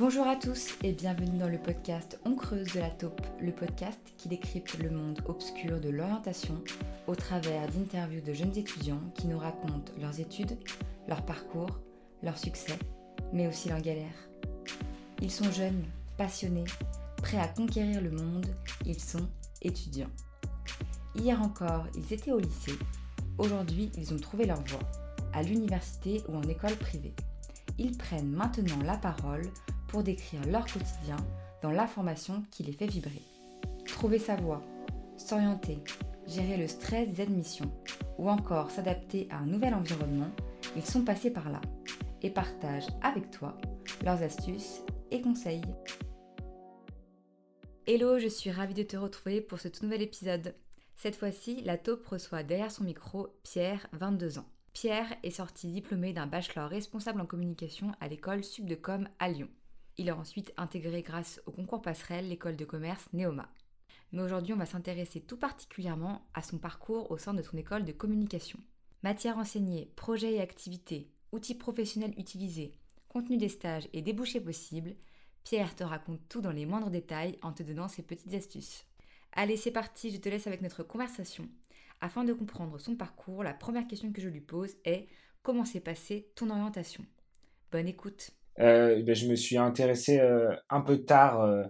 Bonjour à tous et bienvenue dans le podcast On creuse de la taupe, le podcast qui décrypte le monde obscur de l'orientation au travers d'interviews de jeunes étudiants qui nous racontent leurs études, leur parcours, leurs succès, mais aussi leurs galères. Ils sont jeunes, passionnés, prêts à conquérir le monde, ils sont étudiants. Hier encore, ils étaient au lycée. Aujourd'hui, ils ont trouvé leur voie, à l'université ou en école privée. Ils prennent maintenant la parole pour décrire leur quotidien dans l'information qui les fait vibrer. Trouver sa voie, s'orienter, gérer le stress des admissions ou encore s'adapter à un nouvel environnement, ils sont passés par là et partagent avec toi leurs astuces et conseils. Hello, je suis ravie de te retrouver pour ce tout nouvel épisode. Cette fois-ci, la taupe reçoit derrière son micro Pierre, 22 ans. Pierre est sorti diplômé d'un bachelor responsable en communication à l'école Subdecom à Lyon. Il a ensuite intégré grâce au concours passerelle l'école de commerce Neoma. Mais aujourd'hui, on va s'intéresser tout particulièrement à son parcours au sein de son école de communication. Matière enseignée, projets et activités, outils professionnels utilisés, contenu des stages et débouchés possibles, Pierre te raconte tout dans les moindres détails en te donnant ses petites astuces. Allez, c'est parti, je te laisse avec notre conversation. Afin de comprendre son parcours, la première question que je lui pose est comment s'est passée ton orientation? Bonne écoute. Euh, ben, je me suis intéressé euh, un peu tard euh,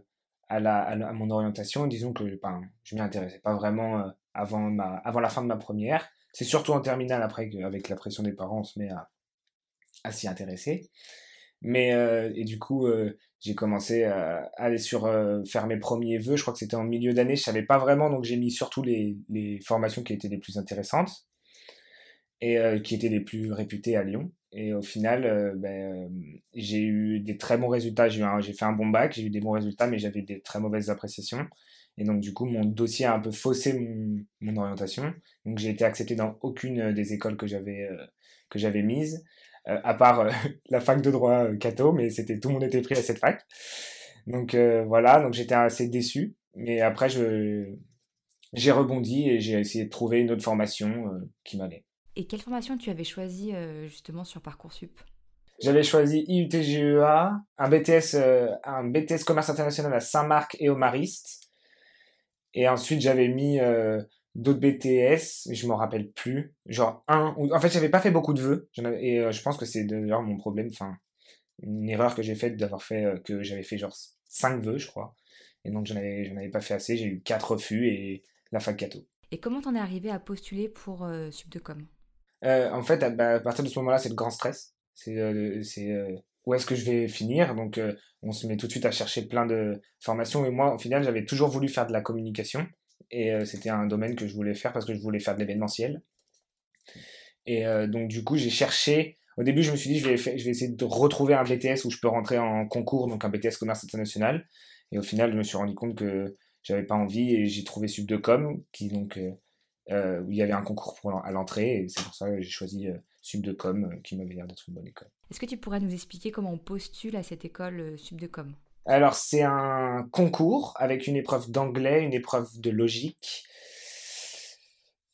à, la, à, mon orientation. Disons que ben, je m'y intéressais pas vraiment avant, ma, avant la fin de ma première. C'est surtout en terminale après qu'avec la pression des parents, on se met à, à s'y intéresser. Mais et du coup, j'ai commencé à aller sur faire mes premiers vœux. Je crois que c'était en milieu d'année. Je savais pas vraiment, donc j'ai mis surtout les, les formations qui étaient les plus intéressantes et qui étaient les plus réputées à Lyon. Et au final, euh, ben, euh, j'ai eu des très bons résultats. J'ai, j'ai fait un bon bac, j'ai eu des bons résultats, mais j'avais des très mauvaises appréciations. Et donc, du coup, mon dossier a un peu faussé mon, mon orientation. Donc, j'ai été accepté dans aucune des écoles que j'avais, euh, que j'avais mises, à part la fac de droit Cato, mais c'était tout le monde était pris à cette fac. Donc, voilà, donc j'étais assez déçu. Mais après, je, j'ai rebondi et j'ai essayé de trouver une autre formation qui m'allait. Et quelle formation tu avais choisi euh, justement sur Parcoursup? J'avais choisi IUTGEA, un BTS, euh, un BTS commerce international à Saint-Marc et au Mariste. Et ensuite, j'avais mis euh, d'autres BTS, je m'en rappelle plus. Genre un, ou... en fait, j'avais pas fait beaucoup de vœux. Et je pense que c'est d'ailleurs mon problème, enfin, une erreur que j'ai faite d'avoir fait, que j'avais fait genre 5 vœux, je crois. Et donc, j'en avais, avais pas fait assez. J'ai eu 4 refus et la fac Cato. Et comment t'en es arrivé à postuler pour Subdecom euh, en fait, bah, à, partir de ce moment-là, c'est le grand stress. C'est euh, euh, où est-ce que je vais finir? Donc, on se met tout de suite à chercher plein de formations. Et moi, au final, j'avais toujours voulu faire de la communication. Et c'était un domaine que je voulais faire parce que je voulais faire de l'événementiel. Et donc, du coup, j'ai cherché. Au début, je me suis dit, je vais, je vais essayer de retrouver un BTS où je peux rentrer en concours, donc un BTS commerce international. Et au final, je me suis rendu compte que j'avais pas envie et j'ai trouvé Subdecom, qui donc où il y avait un concours pour, à l'entrée, et c'est pour ça que j'ai choisi euh, Subdecom, euh, qui m'avait l'air d'être une bonne école. Est-ce que tu pourrais nous expliquer comment on postule à cette école Subdecom? Alors, c'est un concours avec une épreuve d'anglais, une épreuve de logique,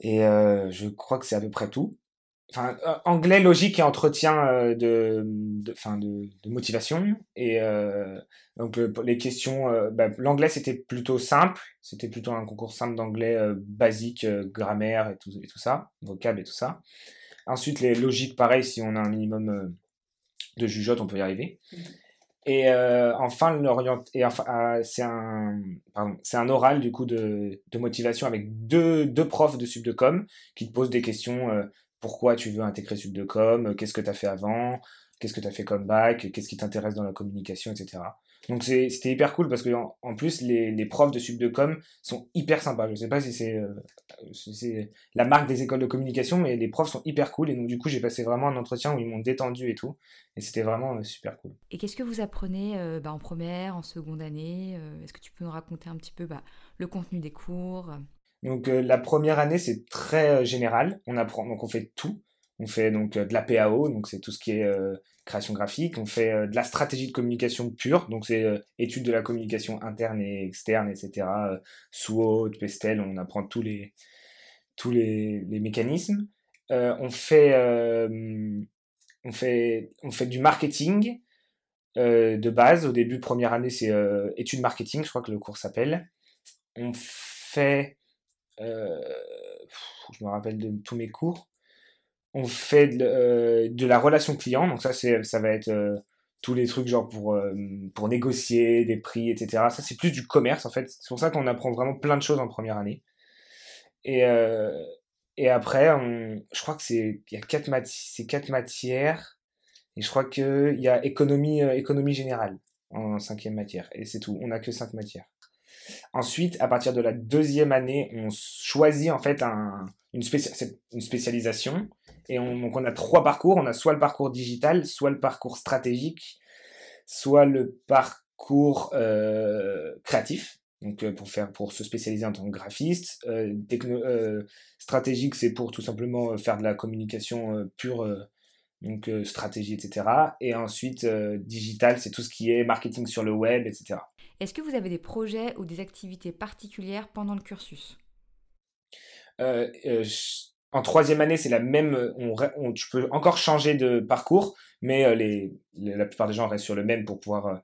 et je crois que c'est à peu près tout enfin euh, anglais logique et entretien euh, de de, fin, de, de motivation. Et euh, donc les questions bah, l'anglais c'était plutôt simple. C'était plutôt un concours simple d'anglais basique grammaire et tout et tout ça vocable et tout ça. Ensuite les logiques pareil si on a un minimum de jugeote on peut y arriver. Mmh. et enfin l'orient et enfin c'est un pardon c'est un oral du coup de, de motivation avec deux deux profs de subdecom qui te posent des questions pourquoi tu veux intégrer Subdecom, qu'est-ce que tu as fait avant, qu'est-ce que tu as fait comme bac, qu'est-ce qui t'intéresse dans la communication, etc. Donc c'était hyper cool parce que en, plus les, profs de Subdecom sont hyper sympas. Je sais pas si c'est euh, la marque des écoles de communication, mais les profs sont hyper cool et donc du coup j'ai passé vraiment un entretien où ils m'ont détendu et tout et c'était vraiment euh, super cool. Et qu'est-ce que vous apprenez euh, bah, en première, en seconde année Est-ce que tu peux nous raconter un petit peu bah, le contenu des cours? Donc euh, la première année c'est très euh, général, on apprend donc on fait tout. On fait donc euh, de la PAO, donc c'est tout ce qui est création graphique. On fait de la stratégie de communication pure, donc c'est étude de la communication interne et externe, etc. SWOT, Pestel, on apprend tous les tous les, les mécanismes. on fait on fait on fait du marketing. de base. Au début, première année, c'est études marketing, je crois que le cours s'appelle. On fait, je me rappelle de tous mes cours. On fait de, de la relation client, donc ça, ça va être tous les trucs genre pour, euh, pour négocier des prix, etc. Ça, c'est plus du commerce, en fait. C'est pour ça qu'on apprend vraiment plein de choses en première année. Et, euh, et après, on, je crois que c'est y a quatre, matières. Et je crois qu'il y a économie, euh, économie générale en cinquième matière. Et c'est tout. On n'a que cinq matières. Ensuite, à partir de la deuxième année, on choisit en fait un, une, une spécialisation et on, donc on a trois parcours. On a soit le parcours digital, soit le parcours stratégique, soit le parcours euh, créatif. Donc euh, pour faire pour se spécialiser en tant que graphiste, euh, stratégique c'est pour tout simplement faire de la communication pure, donc stratégie etc. Et ensuite digital c'est tout ce qui est marketing sur le web etc. Est-ce que vous avez des projets ou des activités particulières pendant le cursus? En troisième année, c'est la même. Euh, tu peux encore changer de parcours, mais euh, la plupart des gens restent sur le même pour pouvoir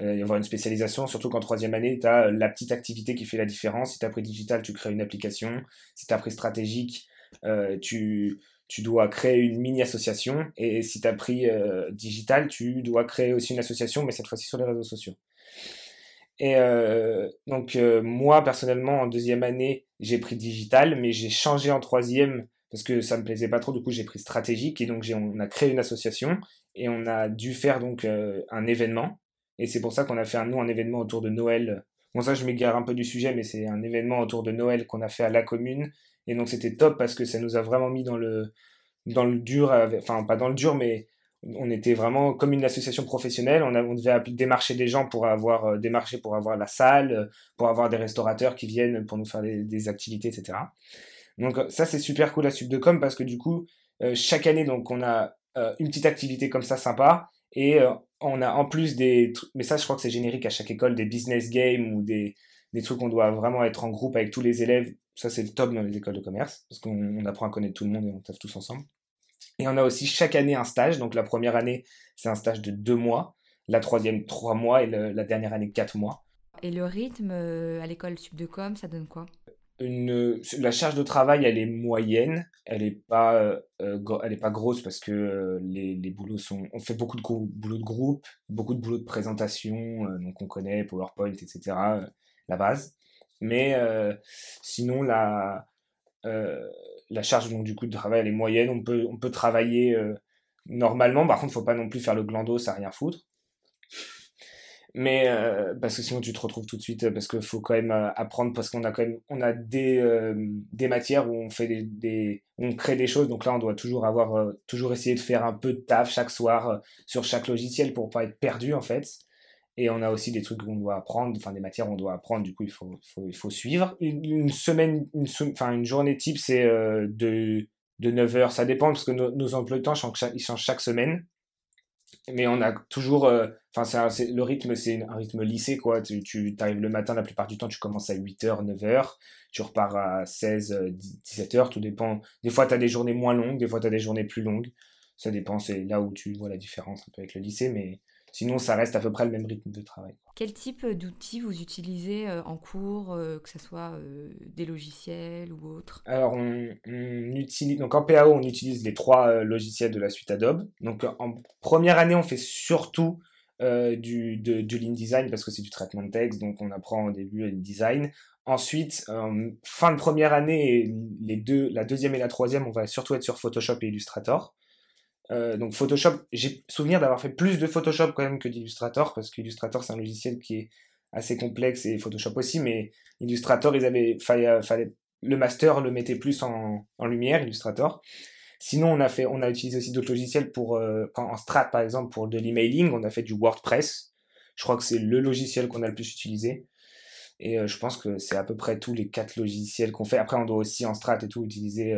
euh, y avoir une spécialisation. Surtout qu'en troisième année, tu as la petite activité qui fait la différence. Si tu as pris digital, tu crées une application. Si tu as pris stratégique, tu, tu dois créer une mini-association. Et si tu as pris digital, tu dois créer aussi une association, mais cette fois-ci sur les réseaux sociaux. Et euh, donc euh, moi personnellement en deuxième année j'ai pris digital, mais j'ai changé en troisième parce que ça me plaisait pas trop. Du coup j'ai pris stratégique et donc on a créé une association et on a dû faire donc euh, un événement. Et c'est pour ça qu'on a fait un nous un événement autour de Noël. Bon ça je m'égare un peu du sujet, mais c'est un événement autour de Noël qu'on a fait à la commune. Et donc c'était top parce que ça nous a vraiment mis dans le dans le dur, enfin pas dans le dur, mais on était vraiment comme une association professionnelle. On, devait démarcher des gens pour avoir euh, démarcher pour avoir la salle, euh, pour avoir des restaurateurs qui viennent pour nous faire des, activités, etc. Donc ça c'est super cool à Subdecom parce que du coup euh, chaque année donc on a une petite activité comme ça sympa et on a en plus des mais ça je crois que c'est générique à chaque école des business games ou des des trucs qu'on doit vraiment être en groupe avec tous les élèves. Ça c'est le top dans les écoles de commerce parce qu'on apprend à connaître tout le monde et on taffe tous ensemble. Et on a aussi chaque année un stage. Donc la première année, c'est un stage de deux mois. La troisième, trois mois. Et la dernière année, quatre mois. Et le rythme euh, à l'école Subdecom, ça donne quoi? Une, la charge de travail, elle est moyenne. Elle n'est pas, euh, elle est pas grosse parce que les, les, boulots sont. On fait beaucoup de boulots de groupe, beaucoup de boulots de présentation. donc on connaît PowerPoint, etc. la base. Mais sinon, la, la charge donc, du coup de travail est moyenne. On peut, travailler euh, normalement. Par contre, faut pas non plus faire le glando, ça rien foutre. Mais euh, parce que sinon tu te retrouves tout de suite parce qu'il faut quand même euh, apprendre parce qu'on a quand on a des, matières où on fait des, on crée des choses donc là on doit toujours avoir toujours essayer de faire un peu de taf chaque soir sur chaque logiciel pour pas être perdu en fait et on a aussi des trucs qu'on doit apprendre, enfin des matières qu'on doit apprendre, du coup il faut, il faut suivre. Une, semaine, une, enfin, une journée type, c'est euh, de, de 9 heures. Ça dépend parce que nos emplois de temps changent ils changent chaque semaine. Mais on a toujours, euh, enfin c'est le rythme, c'est un rythme lycée quoi. Tu, tu arrives le matin, la plupart du temps tu commences à 8h, 9h, tu repars à 16, 17h, tout dépend. Des fois tu as des journées moins longues, des fois tu as des journées plus longues. Ça dépend, c'est là où tu vois la différence un peu avec le lycée, mais Sinon, ça reste à peu près le même rythme de travail. Quel type d'outils vous utilisez euh, en cours, euh, que ce soit euh, des logiciels ou autres? Alors, on, utilise, donc en PAO, on utilise les trois logiciels de la suite Adobe. Donc, en première année, on fait surtout du, de, du Lean Design parce que c'est du traitement de texte, donc on apprend au début le design. Ensuite, fin de première année, les deux, la deuxième et la troisième, on va surtout être sur Photoshop et Illustrator. Euh, donc Photoshop, j'ai souvenir d'avoir fait plus de Photoshop quand même que d'Illustrator, parce qu'Illustrator c'est un logiciel qui est assez complexe et Photoshop aussi, mais Illustrator, ils avaient, fallait, fallait le master le mettait plus en, en, lumière, Illustrator. Sinon, on a, fait, on a utilisé aussi d'autres logiciels pour, euh, en Strat par exemple, pour de l'emailing, on a fait du WordPress. Je crois que c'est le logiciel qu'on a le plus utilisé. Et euh, je pense que c'est à peu près tous les quatre logiciels qu'on fait. Après, on doit aussi en strat et tout utiliser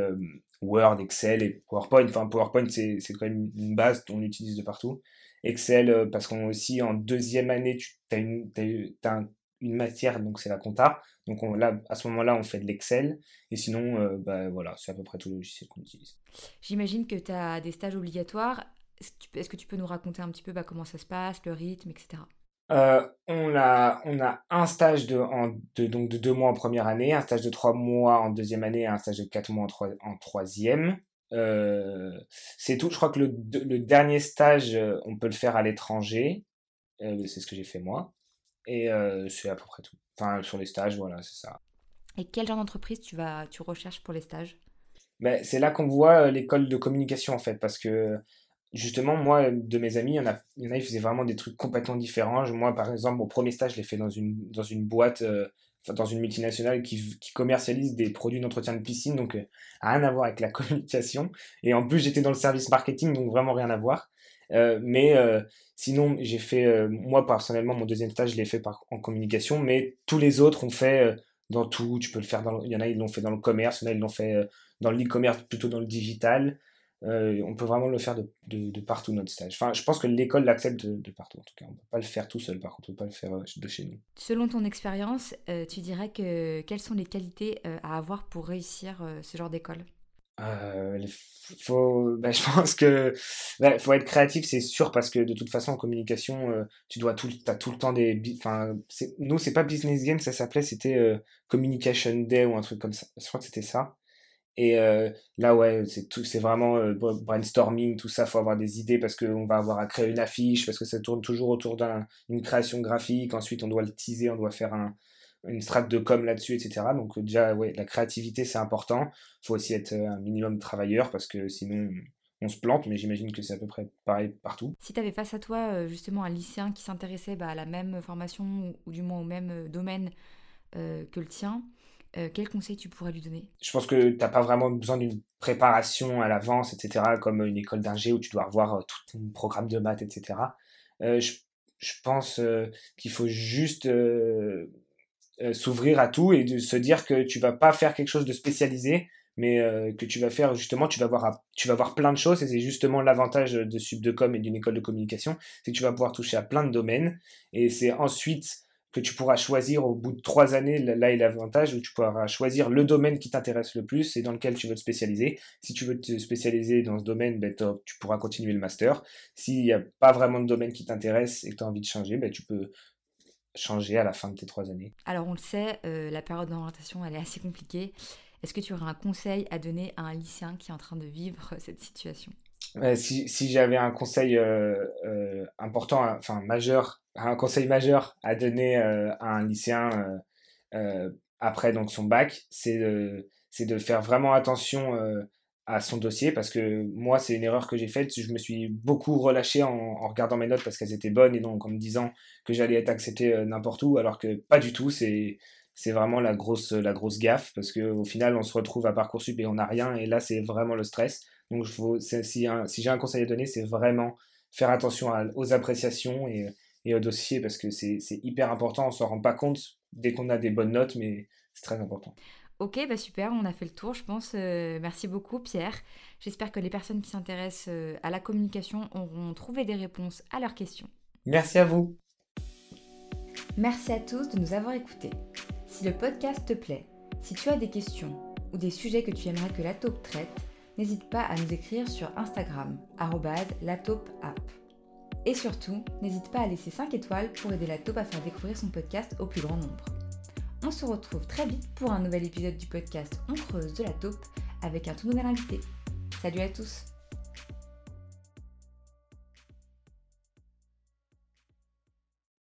Word, Excel et PowerPoint. Enfin, PowerPoint, c'est quand même une base qu'on utilise de partout. Excel, euh, parce qu'on aussi en deuxième année, tu as une, matière, donc c'est la compta. Donc on, là, à ce moment-là, on fait de l'Excel. Et sinon, euh, bah, voilà, c'est à peu près tout le logiciel qu'on utilise. J'imagine que tu as des stages obligatoires. Est-ce que tu peux nous raconter un petit peu bah, comment ça se passe, le rythme, etc. Euh, on, a, on a un stage de, en, de, donc de deux mois en première année, un stage de trois mois en deuxième année et un stage de quatre mois en, en troisième. Euh, c'est tout. Je crois que le, le, dernier stage, euh, on peut le faire à l'étranger. c'est ce que j'ai fait moi. Et c'est à peu près tout. Enfin, sur les stages, voilà, c'est ça. Et quel genre d'entreprise tu, vas, tu recherches pour les stages? Ben, C'est là qu'on voit l'école de communication, en fait, parce que justement, moi, de mes amis, il y en a, il y en a, ils faisaient vraiment des trucs complètement différents. Moi, par exemple, mon premier stage, je l'ai fait dans une, dans une boîte, euh, dans une multinationale qui, qui commercialise des produits d'entretien de piscine, donc euh, rien à voir avec la communication. Et en plus, j'étais dans le service marketing, donc vraiment rien à voir. Euh, mais sinon, j'ai fait, moi personnellement, mon deuxième stage, je l'ai fait en communication, mais tous les autres ont fait dans tout. Tu peux le faire dans, il y en a, ils l'ont fait dans le commerce, il y en a, ils l'ont fait dans l'e-commerce, plutôt dans le digital. Euh, on peut vraiment le faire de, de, partout notre stage. Enfin, je pense que l'école l'accepte de, partout en tout cas. On ne peut pas le faire tout seul par contre, on ne peut pas le faire euh, de chez nous. Selon ton expérience, euh, tu dirais que quelles sont les qualités à avoir pour réussir ce genre d'école? Faut, bah, je pense que bah, faut être créatif, c'est sûr, parce que de toute façon en communication, tu dois tout, as tout le temps des, enfin, nous c'est pas business game, ça s'appelait, c'était communication day ou un truc comme ça. Je crois que c'était ça. Et euh, là, ouais, c'est tout, c'est vraiment euh, brainstorming, tout ça. Faut avoir des idées parce qu'on va avoir à créer une affiche, parce que ça tourne toujours autour d'une création graphique. Ensuite, on doit le teaser, on doit faire un, une strate de com là-dessus, etc. Donc déjà, ouais, la créativité, c'est important. Faut aussi être euh, un minimum travailleur parce que sinon, on se plante. Mais j'imagine que c'est à peu près pareil partout. Si tu avais face à toi justement un lycéen qui s'intéressait bah, à la même formation ou, du moins au même domaine que le tien, euh, quel conseil tu pourrais lui donner? Je pense que tu n'as pas vraiment besoin d'une préparation à l'avance, etc., comme une école d'ingé où tu dois revoir euh, tout ton programme de maths, etc. Euh, je, pense qu'il faut juste s'ouvrir à tout et de se dire que tu vas pas faire quelque chose de spécialisé, mais que tu vas faire justement, tu vas voir, tu vas voir plein de choses et c'est justement l'avantage de Subdecom et d'une école de communication, c'est que tu vas pouvoir toucher à plein de domaines et c'est ensuite tu pourras choisir au bout de trois années, là est l'avantage où tu pourras choisir le domaine qui t'intéresse le plus et dans lequel tu veux te spécialiser. Si tu veux te spécialiser dans ce domaine, ben, tu pourras continuer le master. S'il n'y a pas vraiment de domaine qui t'intéresse et que tu as envie de changer, ben, tu peux changer à la fin de tes trois années. Alors on le sait, euh, la période d'orientation, elle est assez compliquée. Est-ce que tu aurais un conseil à donner à un lycéen qui est en train de vivre cette situation? Si, j'avais un conseil euh, euh, important, enfin majeur, un conseil majeur à donner euh, à un lycéen après donc son bac, c'est de, faire vraiment attention à son dossier parce que moi c'est une erreur que j'ai faite. Je me suis beaucoup relâché en, regardant mes notes parce qu'elles étaient bonnes et donc en me disant que j'allais être accepté n'importe où alors que pas du tout. C'est vraiment la grosse la grosse gaffe parce que au final on se retrouve à parcoursup et on n'a rien et là c'est vraiment le stress donc, faut, si, si j'ai un conseil à donner, c'est vraiment faire attention aux appréciations et, et au dossier parce que c'est hyper important. On s'en rend pas compte dès qu'on a des bonnes notes, mais c'est très important. Ok, bah super, on a fait le tour, je pense. Euh, merci beaucoup, Pierre. J'espère que les personnes qui s'intéressent euh, à la communication auront trouvé des réponses à leurs questions. Merci à vous. Merci à tous de nous avoir écoutés. Si le podcast te plaît, si tu as des questions ou des sujets que tu aimerais que la taupe traite, n'hésite pas à nous écrire sur Instagram, lataupeapp. Et surtout, n'hésite pas à laisser 5 étoiles pour aider la taupe à faire découvrir son podcast au plus grand nombre. On se retrouve très vite pour un nouvel épisode du podcast On creuse de la taupe avec un tout nouvel invité. Salut à tous